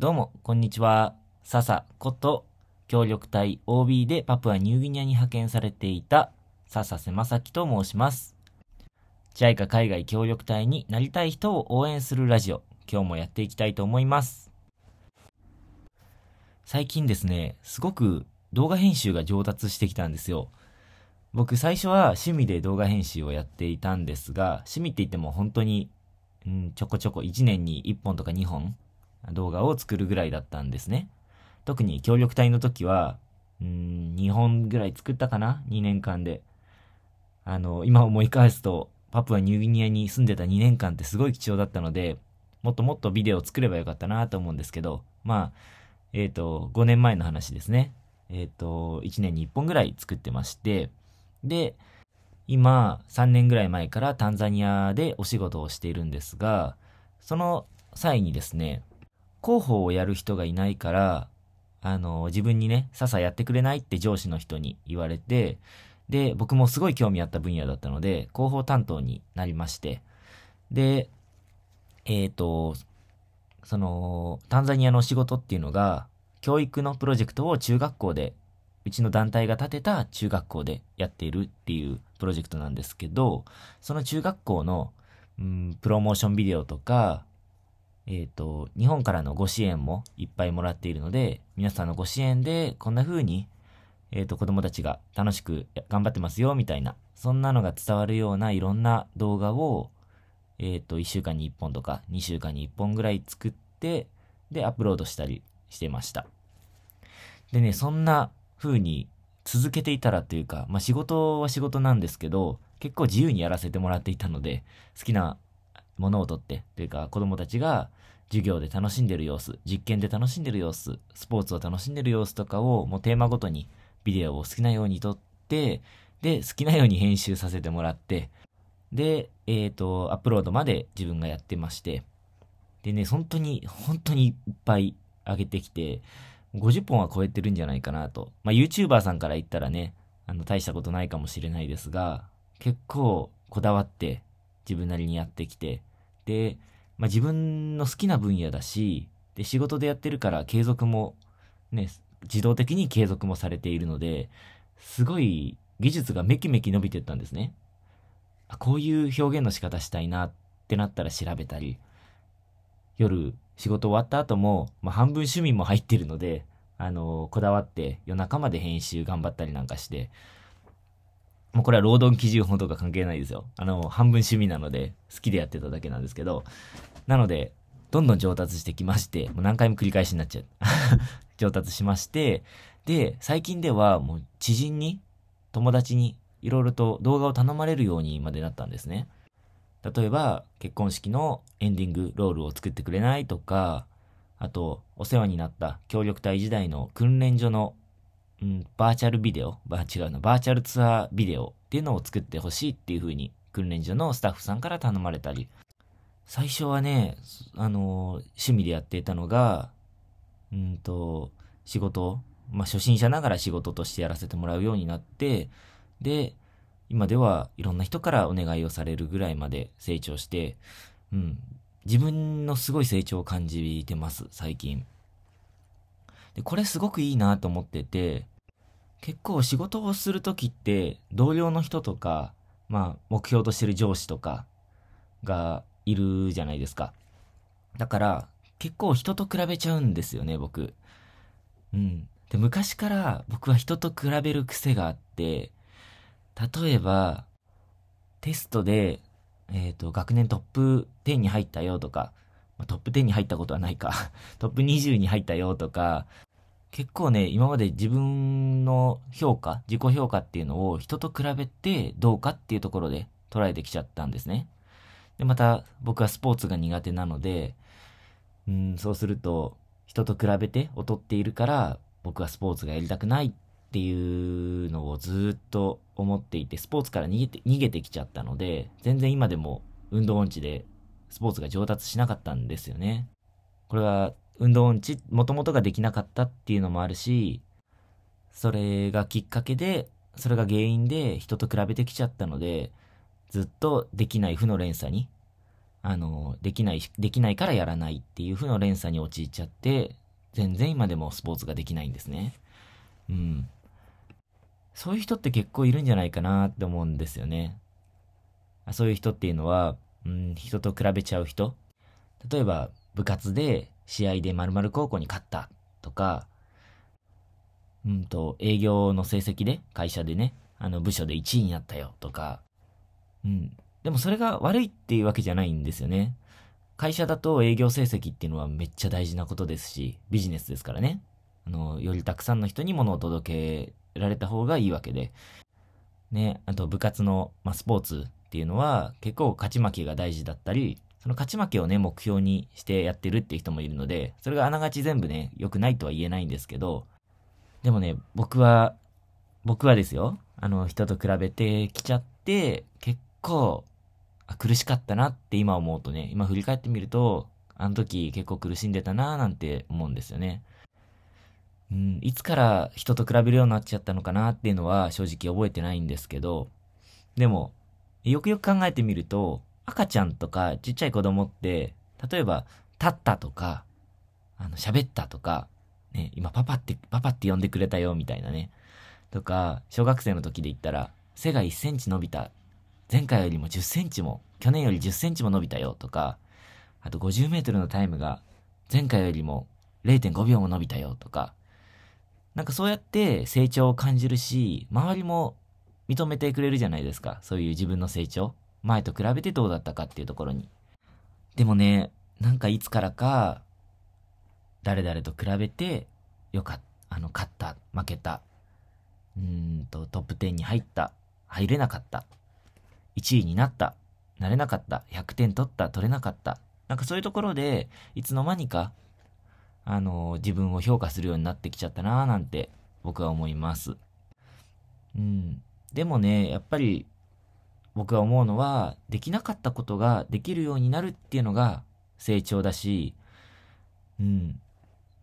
どうも、こんにちは。笹こと、協力隊 OB でパプアニューギニアに派遣されていた笹瀬正樹と申します。JICA 海外協力隊になりたい人を応援するラジオ、今日もやっていきたいと思います。最近ですね、すごく動画編集が上達してきたんですよ。僕最初は趣味で動画編集をやっていたんですが、趣味って言っても本当に、うん、ちょこちょこ1年に1本とか2本動画を作るぐらいだったんですね。特に協力隊の時は、うん、2本ぐらい作ったかな ?2 年間で。あの、今思い返すと、パプアニューギニアに住んでた2年間ってすごい貴重だったので、もっともっとビデオを作ればよかったなと思うんですけど、まあ、えっ、と、5年前の話ですね。えっ、と、1年に1本ぐらい作ってまして、で、今、3年ぐらい前からタンザニアでお仕事をしているんですが、その際にですね、広報をやる人がいないから、あの、自分にね、ささやってくれないって上司の人に言われて、で、僕もすごい興味あった分野だったので、広報担当になりまして、で、えっ、と、その、タンザニアの仕事っていうのが、教育のプロジェクトを中学校で、うちの団体が建てた中学校でやっているっていうプロジェクトなんですけど、その中学校の、うん、プロモーションビデオとか、えっ、と、日本からのご支援もいっぱいもらっているので、皆さんのご支援でこんな風に、えっ、と、子供たちが楽しく頑張ってますよ、みたいな、そんなのが伝わるようないろんな動画を、えっ、と、1週間に1本とか、2週間に1本ぐらい作って、で、アップロードしたりしてました。でね、そんな風に続けていたらというか、まあ仕事は仕事なんですけど、結構自由にやらせてもらっていたので、好きなものをとって、というか子供たちが授業で楽しんでる様子、実験で楽しんでる様子、スポーツを楽しんでる様子とかをもうテーマごとにビデオを好きなように撮って、で、好きなように編集させてもらって、で、えっ、と、アップロードまで自分がやってまして、でね、本当に、本当にいっぱい上げてきて、50本は超えてるんじゃないかなと。まあ、YouTuber さんから言ったらね、あの、大したことないかもしれないですが、結構こだわって自分なりにやってきて、で、まあ、自分の好きな分野だし、で、仕事でやってるから継続も、ね、自動的に継続もされているので、すごい技術がめきめき伸びてったんですね。あこういう表現の仕方したいなってなったら調べたり、夜仕事終わった後も、まあ、半分趣味も入ってるので、あのこだわって夜中まで編集頑張ったりなんかして、もうこれは労働基準法とか関係ないですよ。あの、半分趣味なので、好きでやってただけなんですけど、なので、どんどん上達してきまして、もう何回も繰り返しになっちゃう。上達しまして、で、最近ではもう知人に、友達に、いろいろと動画を頼まれるようにまでなったんですね。例えば、結婚式のエンディングロールを作ってくれないとか、あと、お世話になった協力隊時代の訓練所の、うん、バーチャルビデオ、バー違うな、バーチャルツアービデオっていうのを作ってほしいっていう風に訓練所のスタッフさんから頼まれたり、最初はね、あの趣味でやっていたのが、うんと、仕事、まあ、初心者ながら仕事としてやらせてもらうようになって、で、今ではいろんな人からお願いをされるぐらいまで成長して、うん、自分のすごい成長を感じてます、最近。で、これすごくいいなと思ってて、結構仕事をするときって、同僚の人とか、まあ、目標としてる上司とかがいるじゃないですか。だから、結構人と比べちゃうんですよね、僕。うん。で、昔から僕は人と比べる癖があって、例えば、テストで、えっ、と、学年トップ10に入ったよとか、まあ、トップ10に入ったことはないか、トップ20に入ったよとか、結構ね、今まで自分の評価、自己評価っていうのを人と比べてどうかっていうところで捉えてきちゃったんですね。で、また僕はスポーツが苦手なので、うん、そうすると人と比べて劣っているから僕はスポーツがやりたくないっていうのをずっと思っていて、スポーツから逃げて、逃げてきちゃったので、全然今でも運動音痴でスポーツが上達しなかったんですよね。これは運動音痴、もともとができなかったっていうのもあるし、それがきっかけで、それが原因で人と比べてきちゃったので、ずっとできない負の連鎖にあの、できない、できないからやらないっていう風の連鎖に陥っちゃって、全然今でもスポーツができないんですね。うん。そういう人って結構いるんじゃないかなって思うんですよね。そういう人っていうのは、うん、人と比べちゃう人。例えば、部活で試合で〇〇高校に勝ったとか、うんと、営業の成績で、会社でね、あの部署で1位になったよとか、うん。でもそれが悪いっていうわけじゃないんですよね。会社だと営業成績っていうのはめっちゃ大事なことですし、ビジネスですからね。あの、よりたくさんの人に物を届けられた方がいいわけで。ね、あと部活の、まあ、スポーツっていうのは結構勝ち負けが大事だったり、その勝ち負けをね、目標にしてやってるっていう人もいるので、それがあながち全部ね、良くないとは言えないんですけど、でもね、僕は、僕はですよ、あの、人と比べてきちゃって、結構、苦しかったなって今思うとね、今振り返ってみると、あの時結構苦しんでたなーなんて思うんですよね。うん、いつから人と比べるようになっちゃったのかなっていうのは正直覚えてないんですけど、でも、よくよく考えてみると、赤ちゃんとかちっちゃい子供って、例えば、立ったとか、あの、喋ったとか、ね、今パパって、パパって呼んでくれたよ、みたいなね。とか、小学生の時で言ったら、背が1センチ伸びた。前回よりも10センチも、去年より10センチも伸びたよ、とか、あと50メートルのタイムが、前回よりも0.5秒も伸びたよ、とか、なんかそうやって成長を感じるし、周りも認めてくれるじゃないですか。そういう自分の成長。前と比べてどうだったかっていうところに。でもね、なんかいつからか、誰々と比べて、よかった、あの、勝った、負けた、うんと、トップ10に入った、入れなかった、1位になった、なれなかった、100点取った、取れなかった。なんかそういうところで、いつの間にか、あの、自分を評価するようになってきちゃったなぁなんて、僕は思います。うん。でもね、やっぱり、僕が思うのは、できなかったことができるようになるっていうのが成長だし、うん。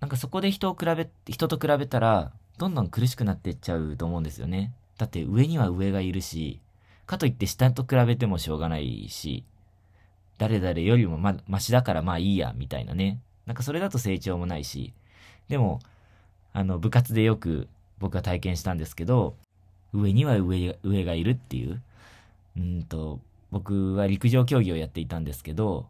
なんかそこで人を比べ、人と比べたら、どんどん苦しくなっていっちゃうと思うんですよね。だって上には上がいるし、かといって下と比べてもしょうがないし、誰々よりもま、マシだからまあいいや、みたいなね。なんかそれだと成長もないし、でも、あの、部活でよく僕は体験したんですけど、上には上上がいるっていう。うんと、僕は陸上競技をやっていたんですけど、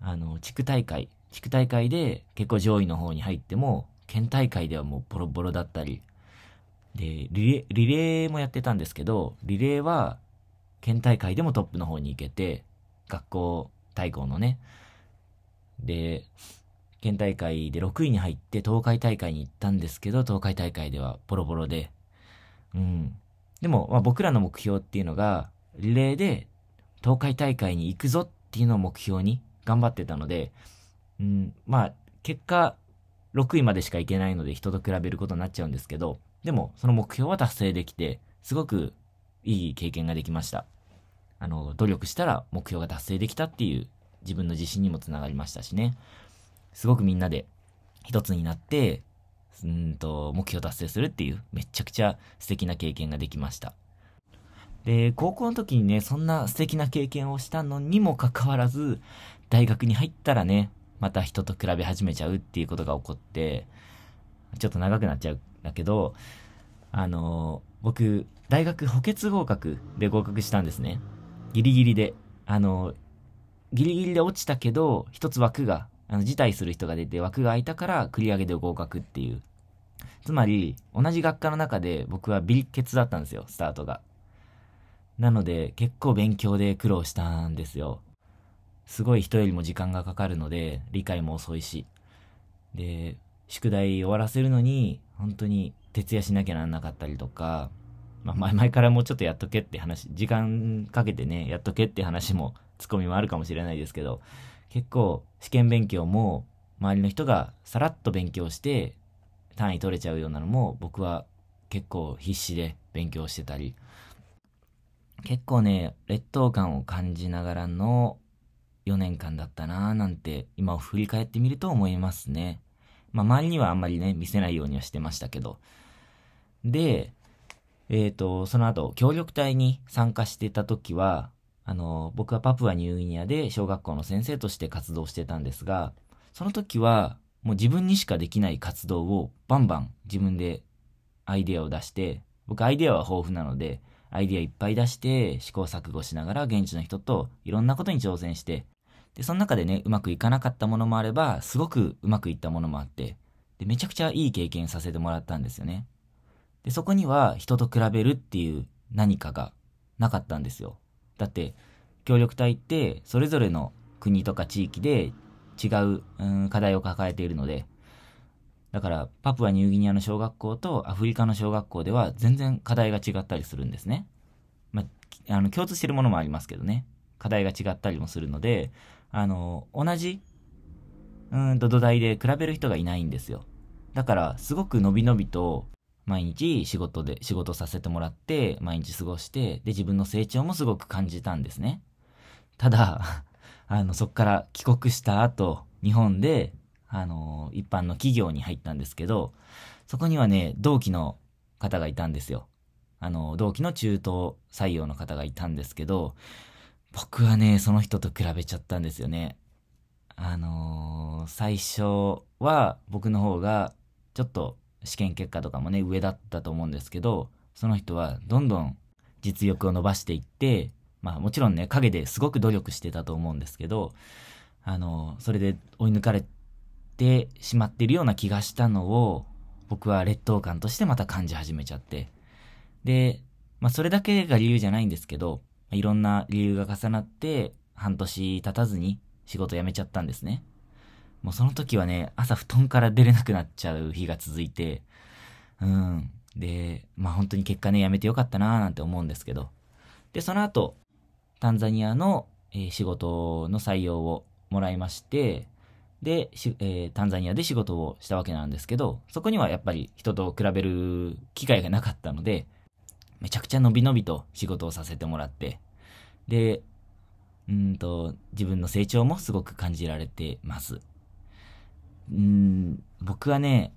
あの、地区大会、地区大会で結構上位の方に入っても、県大会ではもうボロボロだったり、で、リレー、リレーもやってたんですけど、リレーは県大会でもトップの方に行けて、学校対抗のね。で、県大会で6位に入って東海大会に行ったんですけど、東海大会ではボロボロで。うん。でも、まあ、僕らの目標っていうのが、リレーで東海大会に行くぞっていうのを目標に頑張ってたので、うん、まあ、結果、6位までしか行けないので人と比べることになっちゃうんですけど、でも、その目標は達成できて、すごくいい経験ができました。あの、努力したら目標が達成できたっていう自分の自信にもつながりましたしね。すごくみんなで一つになって、うんと、目標達成するっていう、めちゃくちゃ素敵な経験ができました。で、高校の時にね、そんな素敵な経験をしたのにもかかわらず、大学に入ったらね、また人と比べ始めちゃうっていうことが起こって、ちょっと長くなっちゃうんだけど、あの僕、大学補欠合格で合格したんですね。ギリギリで。あのギリギリで落ちたけど、一つ枠が、あの、辞退する人が出て枠が空いたから繰り上げで合格っていう。つまり、同じ学科の中で僕はビリケツだったんですよ、スタートが。なので、結構勉強で苦労したんですよ。すごい人よりも時間がかかるので、理解も遅いし。で、宿題終わらせるのに、本当に徹夜しなきゃなんなかったりとか、まあ、前々からもうちょっとやっとけって話、時間かけてね、やっとけって話も、ツッコミもあるかもしれないですけど、結構、試験勉強も、周りの人がさらっと勉強して、単位取れちゃうようなのも、僕は結構必死で勉強してたり、結構ね、劣等感を感じながらの4年間だったなぁなんて今を振り返ってみると思いますね。まあ周りにはあんまりね、見せないようにはしてましたけど。で、えっ、ー、と、その後、協力隊に参加してた時は、あの、僕はパプアニューギニアで小学校の先生として活動してたんですが、その時はもう自分にしかできない活動をバンバン自分でアイデアを出して、僕アイデアは豊富なので、アイデアいっぱい出して試行錯誤しながら現地の人といろんなことに挑戦して、で、その中でね、うまくいかなかったものもあれば、すごくうまくいったものもあって、で、めちゃくちゃいい経験させてもらったんですよね。で、そこには人と比べるっていう何かがなかったんですよ。だって、協力隊ってそれぞれの国とか地域で違う、うん、課題を抱えているので、だからパプアニューギニアの小学校とアフリカの小学校では全然課題が違ったりするんですね。まあ、あの、共通してるものもありますけどね。課題が違ったりもするので、あの、同じ、うんと土台で比べる人がいないんですよ。だから、すごくのびのびと、毎日仕事で、仕事させてもらって、毎日過ごして、で、自分の成長もすごく感じたんですね。ただ、あの、そっから帰国した後、日本で、あの、一般の企業に入ったんですけど、そこにはね、同期の方がいたんですよ。あの、同期の中東採用の方がいたんですけど、僕はね、その人と比べちゃったんですよね。あのー、最初は僕の方がちょっと試験結果とかもね、上だったと思うんですけど、その人はどんどん実力を伸ばしていって、まあもちろんね、陰ですごく努力してたと思うんですけど、あの、それで追い抜かれてしまってるような気がしたのを、僕は劣等感としてまた感じ始めちゃって。で、まあそれだけが理由じゃないんですけど、いろんな理由が重なって、半年経たずに仕事辞めちゃったんですね。もうその時はね、朝布団から出れなくなっちゃう日が続いて、うん。で、まあ本当に結果ね、辞めてよかったなーなんて思うんですけど。で、その後、タンザニアの、えー、仕事の採用をもらいまして、で、えー、タンザニアで仕事をしたわけなんですけど、そこにはやっぱり人と比べる機会がなかったので、めちゃくちゃ伸び伸びと仕事をさせてもらって、で、うんと、自分の成長もすごく感じられてます。うん、僕はね、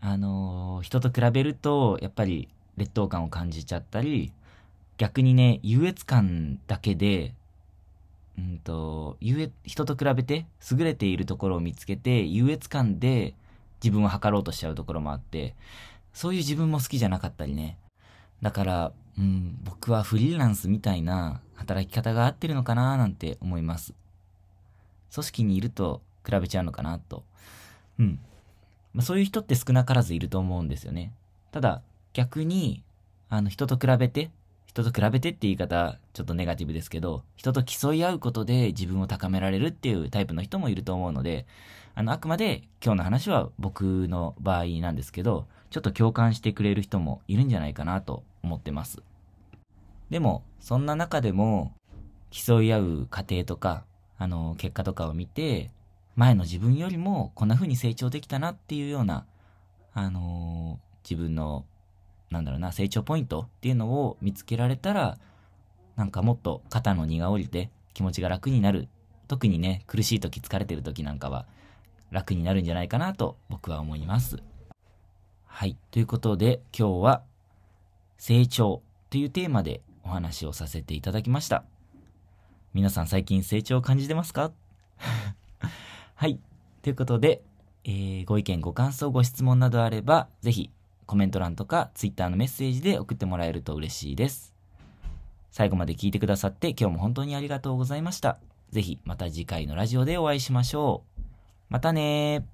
あのー、人と比べると、やっぱり劣等感を感じちゃったり、逆にね、優越感だけで、うんと、優越、人と比べて優れているところを見つけて、優越感で自分を測ろうとしちゃうところもあって、そういう自分も好きじゃなかったりね。だから、うん、僕はフリーランスみたいな働き方が合ってるのかななんて思います。組織にいると比べちゃうのかなと。うん。まあ、そういう人って少なからずいると思うんですよね。ただ、逆に、あの、人と比べて、人と比べてって言い方、ちょっとネガティブですけど、人と競い合うことで自分を高められるっていうタイプの人もいると思うので、あの、あくまで今日の話は僕の場合なんですけど、ちょっと共感してくれる人もいるんじゃないかなと思ってます。でも、そんな中でも、競い合う過程とか、あの、結果とかを見て、前の自分よりもこんな風に成長できたなっていうような、あのー、自分の、なんだろうな、成長ポイントっていうのを見つけられたら、なんかもっと肩の荷が下りて気持ちが楽になる。特にね、苦しい時、疲れてる時なんかは楽になるんじゃないかなと僕は思います。はい。ということで、今日は成長というテーマでお話をさせていただきました。皆さん最近成長を感じてますか？はい。ということで、えー、ご意見、ご感想、ご質問などあれば、ぜひコメント欄とか Twitter のメッセージで送ってもらえると嬉しいです。最後まで聞いてくださって今日も本当にありがとうございました。ぜひまた次回のラジオでお会いしましょう。またね。